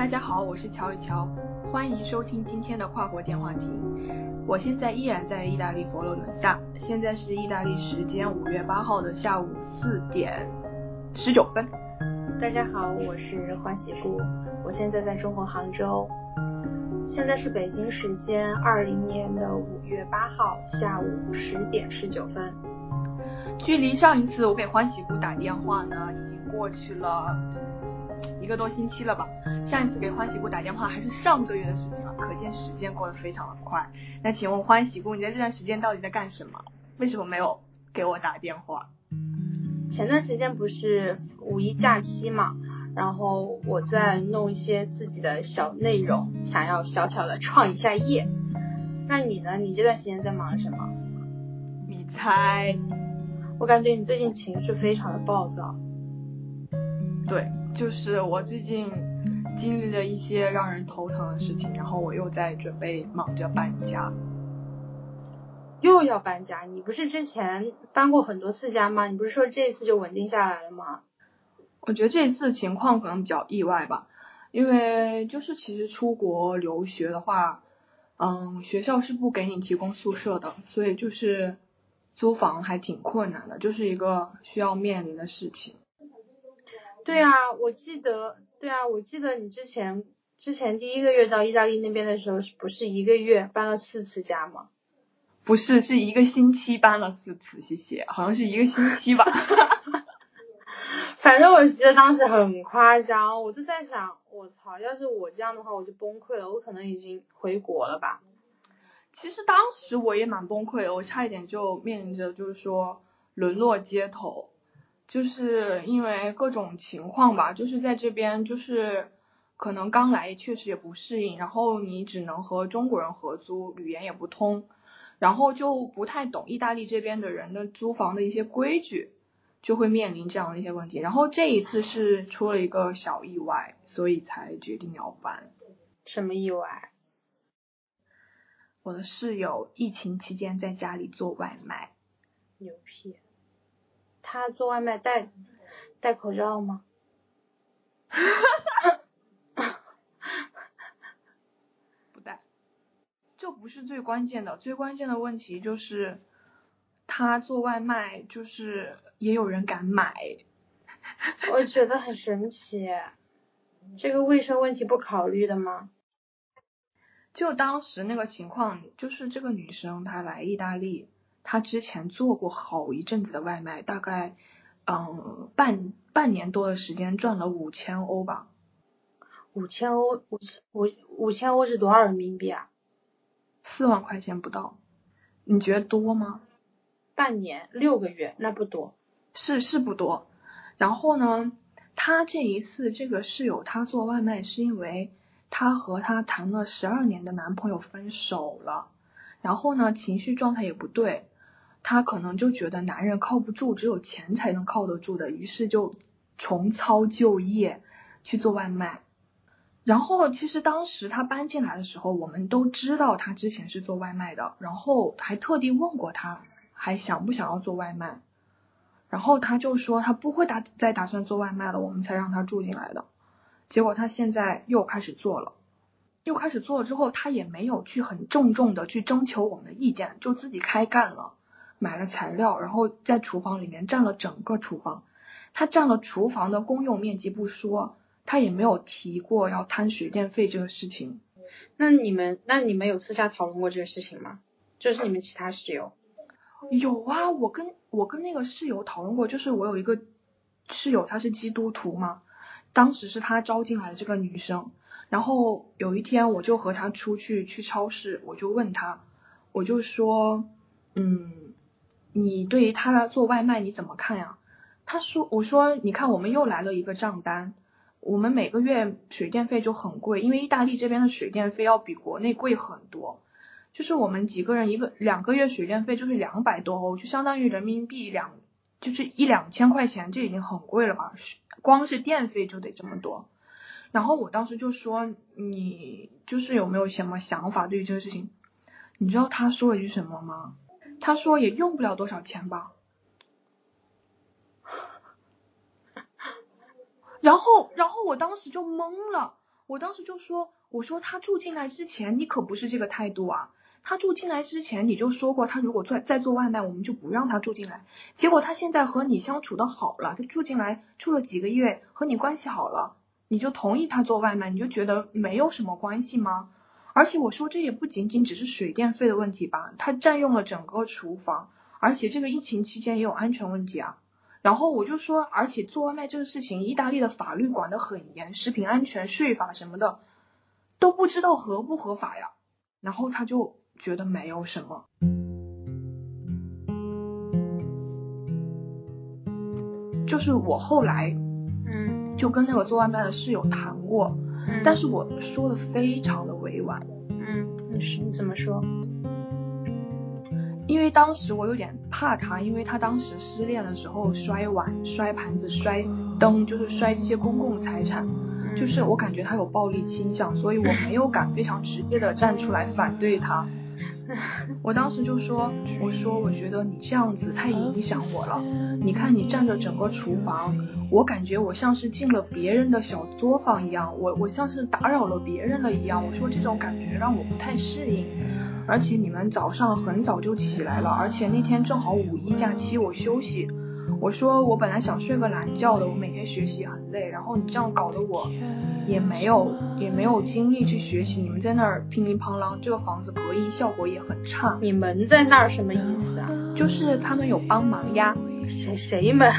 大家好，我是乔与乔，欢迎收听今天的跨国电话亭。我现在依然在意大利佛罗伦萨，现在是意大利时间五月八号的下午四点十九分。大家好，我是欢喜姑，我现在在中国杭州，现在是北京时间二零年的五月八号下午十点十九分。距离上一次我给欢喜姑打电话呢，已经过去了。一个多星期了吧，上一次给欢喜姑打电话还是上个月的事情了，可见时间过得非常的快。那请问欢喜姑，你在这段时间到底在干什么？为什么没有给我打电话？前段时间不是五一假期嘛，然后我在弄一些自己的小内容，想要小小的创一下业。那你呢？你这段时间在忙什么？你猜？我感觉你最近情绪非常的暴躁。对。就是我最近经历了一些让人头疼的事情，然后我又在准备忙着搬家，又要搬家？你不是之前搬过很多次家吗？你不是说这次就稳定下来了吗？我觉得这次情况可能比较意外吧，因为就是其实出国留学的话，嗯，学校是不给你提供宿舍的，所以就是租房还挺困难的，就是一个需要面临的事情。对啊，我记得，对啊，我记得你之前之前第一个月到意大利那边的时候，是不是一个月搬了四次家吗？不是，是一个星期搬了四次，谢谢，好像是一个星期吧。反正我记得当时很夸张，我就在想，我操，要是我这样的话，我就崩溃了，我可能已经回国了吧。其实当时我也蛮崩溃的，我差一点就面临着就是说沦落街头。就是因为各种情况吧，就是在这边就是可能刚来确实也不适应，然后你只能和中国人合租，语言也不通，然后就不太懂意大利这边的人的租房的一些规矩，就会面临这样的一些问题。然后这一次是出了一个小意外，所以才决定要搬。什么意外？我的室友疫情期间在家里做外卖。牛批。他做外卖戴戴口罩吗？不戴。这不是最关键的，最关键的问题就是他做外卖，就是也有人敢买。我觉得很神奇，这个卫生问题不考虑的吗？就当时那个情况，就是这个女生她来意大利。他之前做过好一阵子的外卖，大概嗯半半年多的时间赚了五千欧吧。五千欧，五千五五千欧是多少人民币啊？四万块钱不到，你觉得多吗？半年六个月那不多。是是不多。然后呢，他这一次这个室友他做外卖是因为他和他谈了十二年的男朋友分手了，然后呢情绪状态也不对。她可能就觉得男人靠不住，只有钱才能靠得住的，于是就重操旧业去做外卖。然后其实当时她搬进来的时候，我们都知道她之前是做外卖的，然后还特地问过她还想不想要做外卖。然后她就说她不会打再打算做外卖了，我们才让她住进来的。结果她现在又开始做了，又开始做了之后，她也没有去很郑重的去征求我们的意见，就自己开干了。买了材料，然后在厨房里面占了整个厨房。他占了厨房的公用面积不说，他也没有提过要摊水电费这个事情。那你们，那你们有私下讨论过这个事情吗？就是你们其他室友？有啊，我跟我跟那个室友讨论过，就是我有一个室友，她是基督徒嘛，当时是他招进来的这个女生。然后有一天我就和她出去去超市，我就问他，我就说，嗯。你对于他做外卖你怎么看呀？他说，我说，你看我们又来了一个账单，我们每个月水电费就很贵，因为意大利这边的水电费要比国内贵很多，就是我们几个人一个两个月水电费就是两百多欧，就相当于人民币两就是一两千块钱，这已经很贵了吧？光是电费就得这么多。然后我当时就说，你就是有没有什么想法对于这个事情？你知道他说了一句什么吗？他说也用不了多少钱吧，然后，然后我当时就懵了，我当时就说，我说他住进来之前你可不是这个态度啊。他住进来之前你就说过，他如果做再做外卖，我们就不让他住进来。结果他现在和你相处的好了，他住进来住了几个月，和你关系好了，你就同意他做外卖，你就觉得没有什么关系吗？而且我说这也不仅仅只是水电费的问题吧，它占用了整个厨房，而且这个疫情期间也有安全问题啊。然后我就说，而且做外卖这个事情，意大利的法律管得很严，食品安全、税法什么的都不知道合不合法呀。然后他就觉得没有什么，就是我后来，嗯就跟那个做外卖的室友谈过，嗯，但是我说的非常的委婉，嗯，你是你怎么说？因为当时我有点怕他，因为他当时失恋的时候摔碗、摔盘子、摔灯，就是摔这些公共财产，就是我感觉他有暴力倾向，所以我没有敢非常直接的站出来反对他。我当时就说，我说我觉得你这样子太影响我了。你看你占着整个厨房，我感觉我像是进了别人的小作坊一样，我我像是打扰了别人了一样。我说这种感觉让我不太适应。而且你们早上很早就起来了，而且那天正好五一假期，我休息。我说我本来想睡个懒觉的，我每天学习很累，然后你这样搞得我也没有也没有精力去学习。你们在那儿乒铃乓啷，这个房子隔音效果也很差。你们在那儿什么意思啊？就是他们有帮忙呀，谁谁们？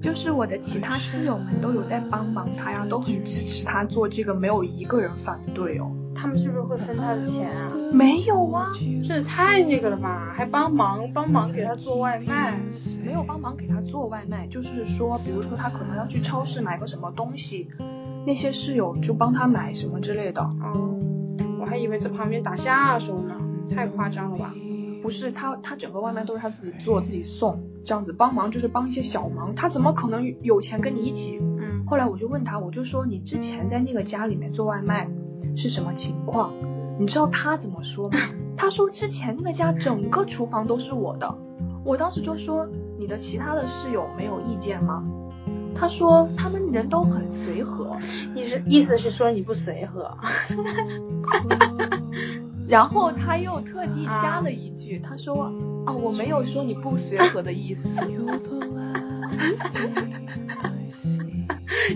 就是我的其他室友们都有在帮忙他呀，都很支持他做这个，没有一个人反对哦。他们是不是会分他的钱啊？没有啊，这也太那个了吧？还帮忙帮忙给他做外卖？没有帮忙给他做外卖，就是说，比如说他可能要去超市买个什么东西，那些室友就帮他买什么之类的。哦，我还以为在旁边打下手呢，太夸张了吧？不是他，他整个外卖都是他自己做自己送，这样子帮忙就是帮一些小忙，他怎么可能有钱跟你一起？嗯，后来我就问他，我就说你之前在那个家里面做外卖是什么情况？你知道他怎么说吗？他说之前那个家整个厨房都是我的。我当时就说你的其他的室友没有意见吗？他说他们人都很随和。你是意思是说你不随和？然后他又特地加了一句，他说哦我没有说你不随和的意思。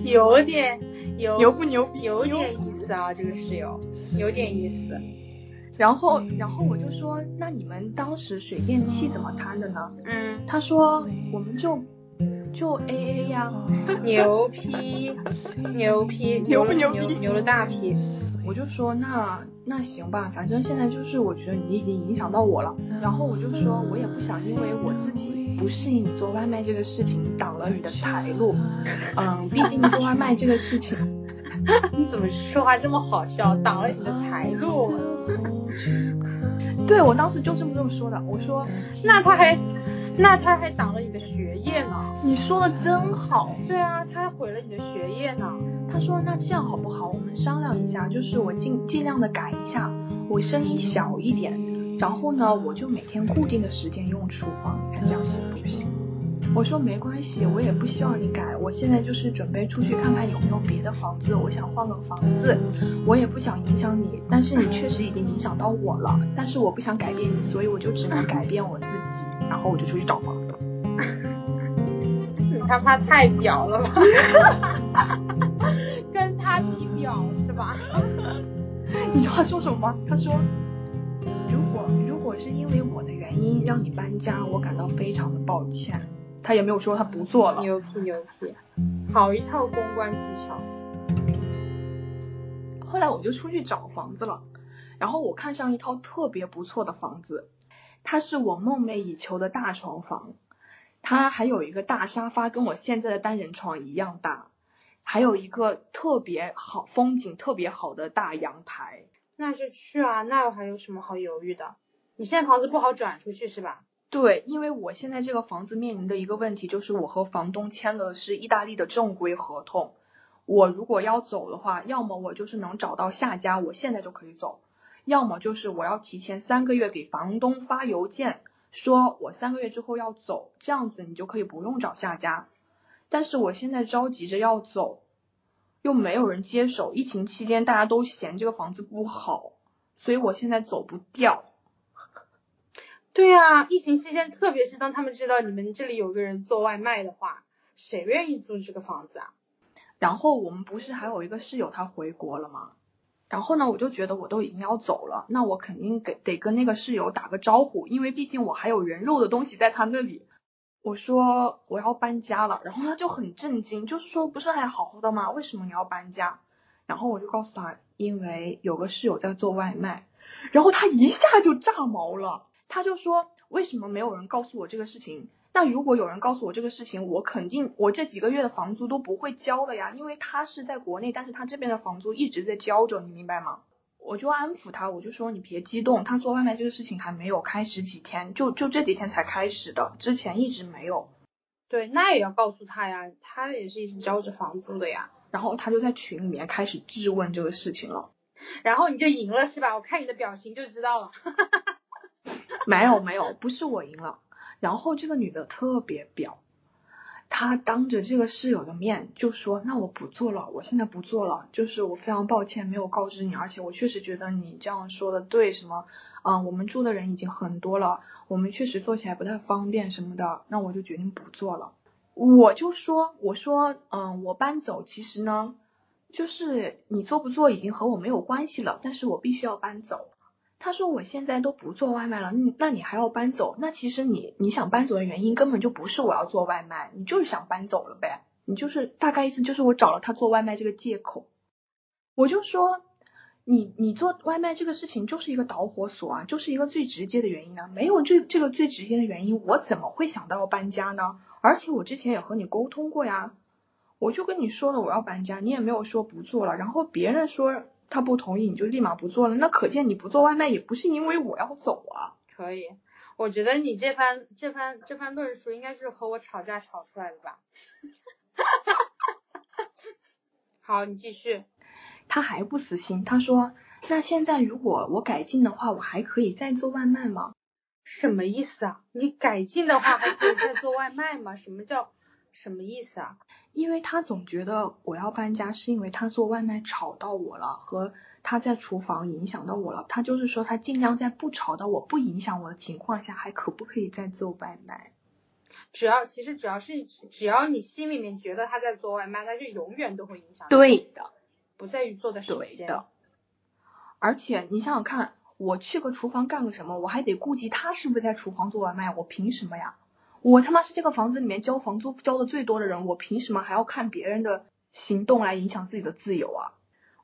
有点有牛不牛逼？有点意思啊，这个室友有点意思。然后，然后我就说，那你们当时水电气怎么摊的呢？嗯，他说我们就就 A A 呀。牛批，牛批，牛不牛逼牛牛了大批。我就说那那行吧，反正现在就是我觉得你已经影响到我了。然后我就说我也不想因为我自己不适应你做外卖这个事情挡了你的财路。嗯，毕竟做外卖这个事情。你怎么说话这么好笑？挡了你的财路？对，我当时就这么这么说的。我说，那他还，那他还挡了你的学业呢。你说的真好。对啊，他还毁了你的学业呢。他说，那这样好不好？我们商量一下，就是我尽尽量的改一下，我声音小一点，然后呢，我就每天固定的时间用厨房，你看这样行不行？我说没关系，我也不希望你改。我现在就是准备出去看看有没有别的房子，我想换个房子，我也不想影响你，但是你确实已经影响到我了，但是我不想改变你，所以我就只能改变我自己，然后我就出去找房子了。你他妈太屌了吧！跟他比屌是吧？你知道他说什么吗？他说，如果如果是因为我的原因让你搬家，我感到非常的抱歉。他也没有说他不做了。牛批牛批，好一套公关技巧。后来我就出去找房子了，然后我看上一套特别不错的房子，它是我梦寐以求的大床房，它还有一个大沙发，跟我现在的单人床一样大，还有一个特别好风景特别好的大阳台。那就去啊，那还有什么好犹豫的？你现在房子不好转出去是吧？对，因为我现在这个房子面临的一个问题就是，我和房东签了是意大利的正规合同。我如果要走的话，要么我就是能找到下家，我现在就可以走；要么就是我要提前三个月给房东发邮件，说我三个月之后要走，这样子你就可以不用找下家。但是我现在着急着要走，又没有人接手，疫情期间大家都嫌这个房子不好，所以我现在走不掉。对啊，疫情期间，特别是当他们知道你们这里有个人做外卖的话，谁愿意租这个房子啊？然后我们不是还有一个室友他回国了吗？然后呢，我就觉得我都已经要走了，那我肯定给得跟那个室友打个招呼，因为毕竟我还有人肉的东西在他那里。我说我要搬家了，然后他就很震惊，就是说不是还好好的吗？为什么你要搬家？然后我就告诉他，因为有个室友在做外卖，然后他一下就炸毛了。他就说，为什么没有人告诉我这个事情？那如果有人告诉我这个事情，我肯定我这几个月的房租都不会交了呀，因为他是在国内，但是他这边的房租一直在交着，你明白吗？我就安抚他，我就说你别激动，他做外卖这个事情还没有开始几天，就就这几天才开始的，之前一直没有。对，那也要告诉他呀，他也是一直交着房租的呀。然后他就在群里面开始质问这个事情了，然后你就赢了是吧？我看你的表情就知道了。没有没有，不是我赢了。然后这个女的特别婊，她当着这个室友的面就说：“那我不做了，我现在不做了，就是我非常抱歉没有告知你，而且我确实觉得你这样说的对，什么，嗯，我们住的人已经很多了，我们确实做起来不太方便什么的，那我就决定不做了。”我就说：“我说，嗯，我搬走，其实呢，就是你做不做已经和我没有关系了，但是我必须要搬走。”他说我现在都不做外卖了，那那你还要搬走？那其实你你想搬走的原因根本就不是我要做外卖，你就是想搬走了呗？你就是大概意思就是我找了他做外卖这个借口。我就说你你做外卖这个事情就是一个导火索啊，就是一个最直接的原因啊，没有这这个最直接的原因，我怎么会想到要搬家呢？而且我之前也和你沟通过呀，我就跟你说了我要搬家，你也没有说不做了，然后别人说。他不同意，你就立马不做了，那可见你不做外卖也不是因为我要走啊。可以，我觉得你这番这番这番论述应该是和我吵架吵出来的吧。好，你继续。他还不死心，他说：“那现在如果我改进的话，我还可以再做外卖吗？”什么意思啊？你改进的话还可以再做外卖吗？什么叫什么意思啊？因为他总觉得我要搬家是因为他做外卖吵到我了，和他在厨房影响到我了。他就是说他尽量在不吵到我、不影响我的情况下，还可不可以再做外卖？只要其实只要是只要你心里面觉得他在做外卖，那就永远都会影响。对的，不在于做的时间。对的。而且你想想看，我去个厨房干个什么，我还得顾及他是不是在厨房做外卖，我凭什么呀？我他妈是这个房子里面交房租交的最多的人，我凭什么还要看别人的行动来影响自己的自由啊？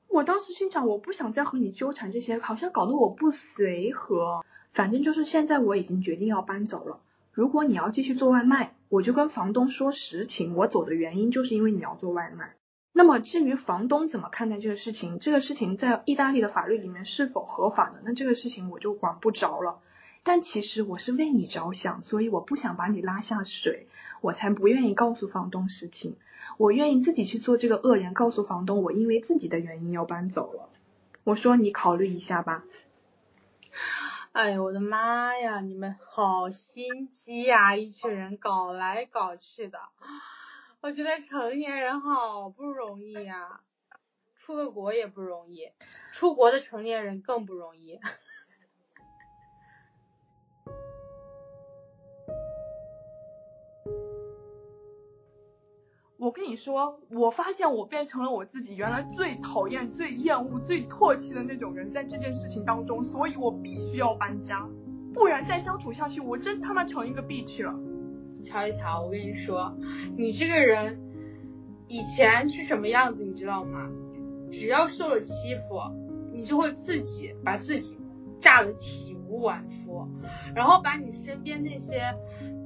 我当时心想，我不想再和你纠缠这些，好像搞得我不随和。反正就是现在我已经决定要搬走了。如果你要继续做外卖，我就跟房东说实情，我走的原因就是因为你要做外卖。那么至于房东怎么看待这个事情，这个事情在意大利的法律里面是否合法的，那这个事情我就管不着了。但其实我是为你着想，所以我不想把你拉下水，我才不愿意告诉房东实情。我愿意自己去做这个恶人，告诉房东我因为自己的原因要搬走了。我说你考虑一下吧。哎呦我的妈呀，你们好心机呀，一群人搞来搞去的。我觉得成年人好不容易呀，出个国也不容易，出国的成年人更不容易。跟你说，我发现我变成了我自己原来最讨厌、最厌恶、最唾弃的那种人，在这件事情当中，所以我必须要搬家，不然再相处下去，我真他妈成一个 bitch 了。瞧一瞧，我跟你说，你这个人以前是什么样子，你知道吗？只要受了欺负，你就会自己把自己炸得体无完肤，然后把你身边那些。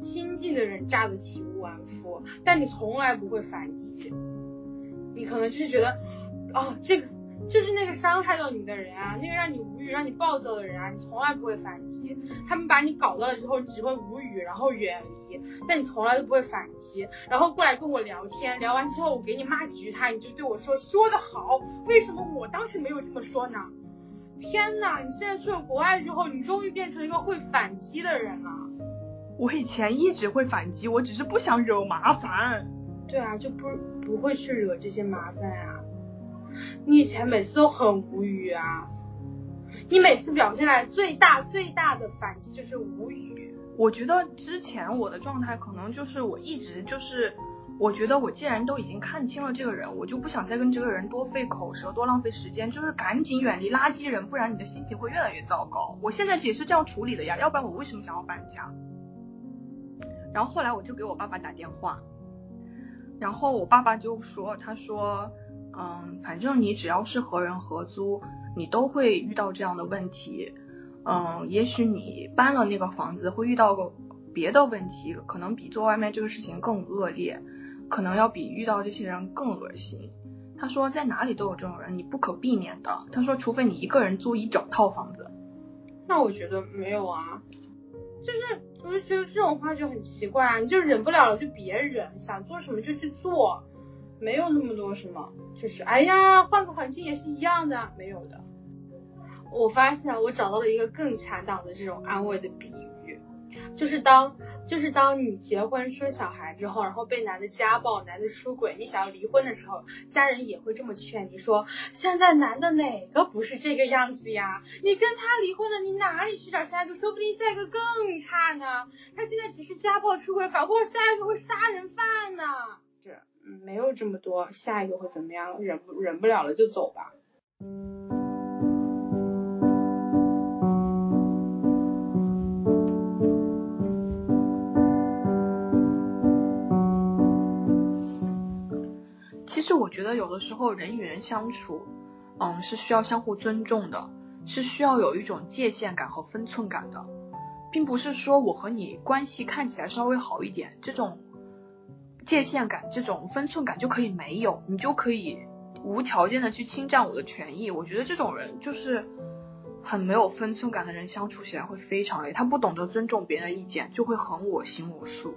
亲近的人炸得体无完肤，但你从来不会反击。你可能就是觉得，哦，这个就是那个伤害到你的人啊，那个让你无语、让你暴躁的人啊，你从来不会反击。他们把你搞到了之后，只会无语，然后远离，但你从来都不会反击。然后过来跟我聊天，聊完之后我给你骂几句，他你就对我说说得好，为什么我当时没有这么说呢？天呐，你现在去了国外之后，你终于变成一个会反击的人了。我以前一直会反击，我只是不想惹麻烦。对啊，就不不会去惹这些麻烦啊。你以前每次都很无语啊，你每次表现来最大最大的反击就是无语。我觉得之前我的状态可能就是我一直就是，我觉得我既然都已经看清了这个人，我就不想再跟这个人多费口舌，多浪费时间，就是赶紧远离垃圾人，不然你的心情会越来越糟糕。我现在也是这样处理的呀，要不然我为什么想要搬家？然后后来我就给我爸爸打电话，然后我爸爸就说，他说，嗯，反正你只要是和人合租，你都会遇到这样的问题。嗯，也许你搬了那个房子会遇到个别的问题，可能比做外卖这个事情更恶劣，可能要比遇到这些人更恶心。他说在哪里都有这种人，你不可避免的。他说除非你一个人租一整套房子。那我觉得没有啊，就是我就觉得这种话就很奇怪啊，你就忍不了了就别忍，想做什么就去做，没有那么多什么，就是哎呀换个环境也是一样的，没有的。我发现我找到了一个更恰当的这种安慰的比喻，就是当就是当你结婚生小孩之后，然后被男的家暴、男的出轨，你想要离婚的时候，家人也会这么劝你说：现在男的哪个不是这个样子呀？你跟他离婚了，你哪里去找下一个？说不定下一个更差呢。他现在只是家暴出轨，搞不好下一个会杀人犯呢。是，没有这么多，下一个会怎么样？忍不忍不了了就走吧。嗯觉得有的时候人与人相处，嗯，是需要相互尊重的，是需要有一种界限感和分寸感的，并不是说我和你关系看起来稍微好一点，这种界限感、这种分寸感就可以没有，你就可以无条件的去侵占我的权益。我觉得这种人就是很没有分寸感的人，相处起来会非常累。他不懂得尊重别人的意见，就会很我行我素。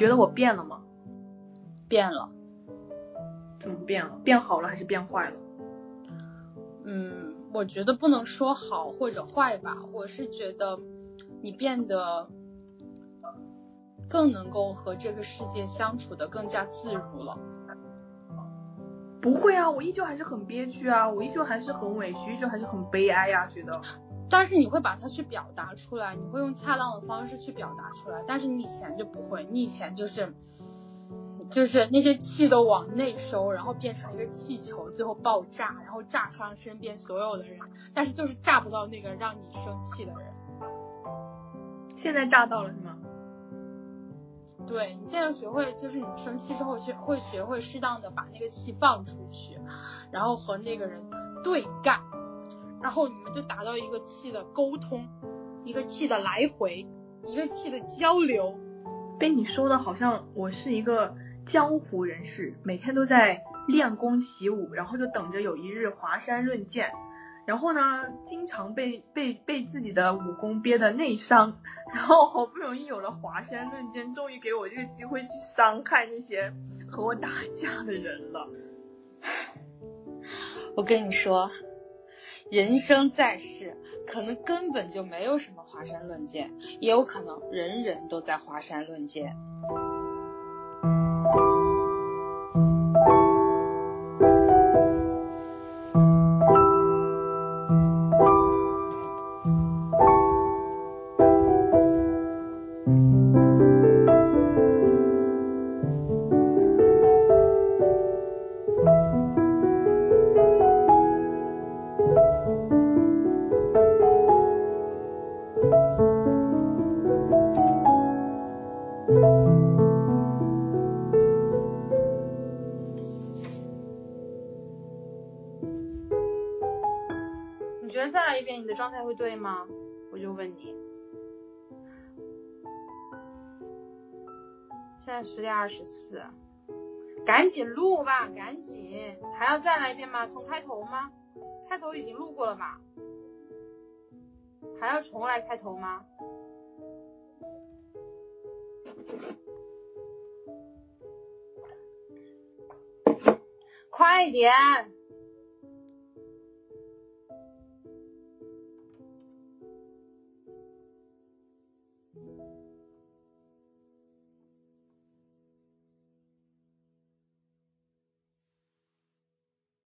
觉得我变了吗？变了。怎么变了？变好了还是变坏了？嗯，我觉得不能说好或者坏吧。我是觉得你变得更能够和这个世界相处的更加自如了。不会啊，我依旧还是很憋屈啊，我依旧还是很委屈，依旧还是很悲哀呀，觉得。但是你会把它去表达出来，你会用恰当的方式去表达出来。但是你以前就不会，你以前就是，就是那些气都往内收，然后变成一个气球，最后爆炸，然后炸伤身边所有的人。但是就是炸不到那个让你生气的人。现在炸到了是吗？对你现在学会，就是你生气之后学会学会适当的把那个气放出去，然后和那个人对干。然后你们就达到一个气的沟通，一个气的来回，一个气的交流。被你说的好像我是一个江湖人士，每天都在练功习武，然后就等着有一日华山论剑。然后呢，经常被被被自己的武功憋得内伤，然后好不容易有了华山论剑，终于给我这个机会去伤害那些和我打架的人了。我跟你说。人生在世，可能根本就没有什么华山论剑，也有可能人人都在华山论剑。现在十点二十四，赶紧录吧，赶紧，还要再来一遍吗？从开头吗？开头已经录过了吧？还要重来开头吗？快点！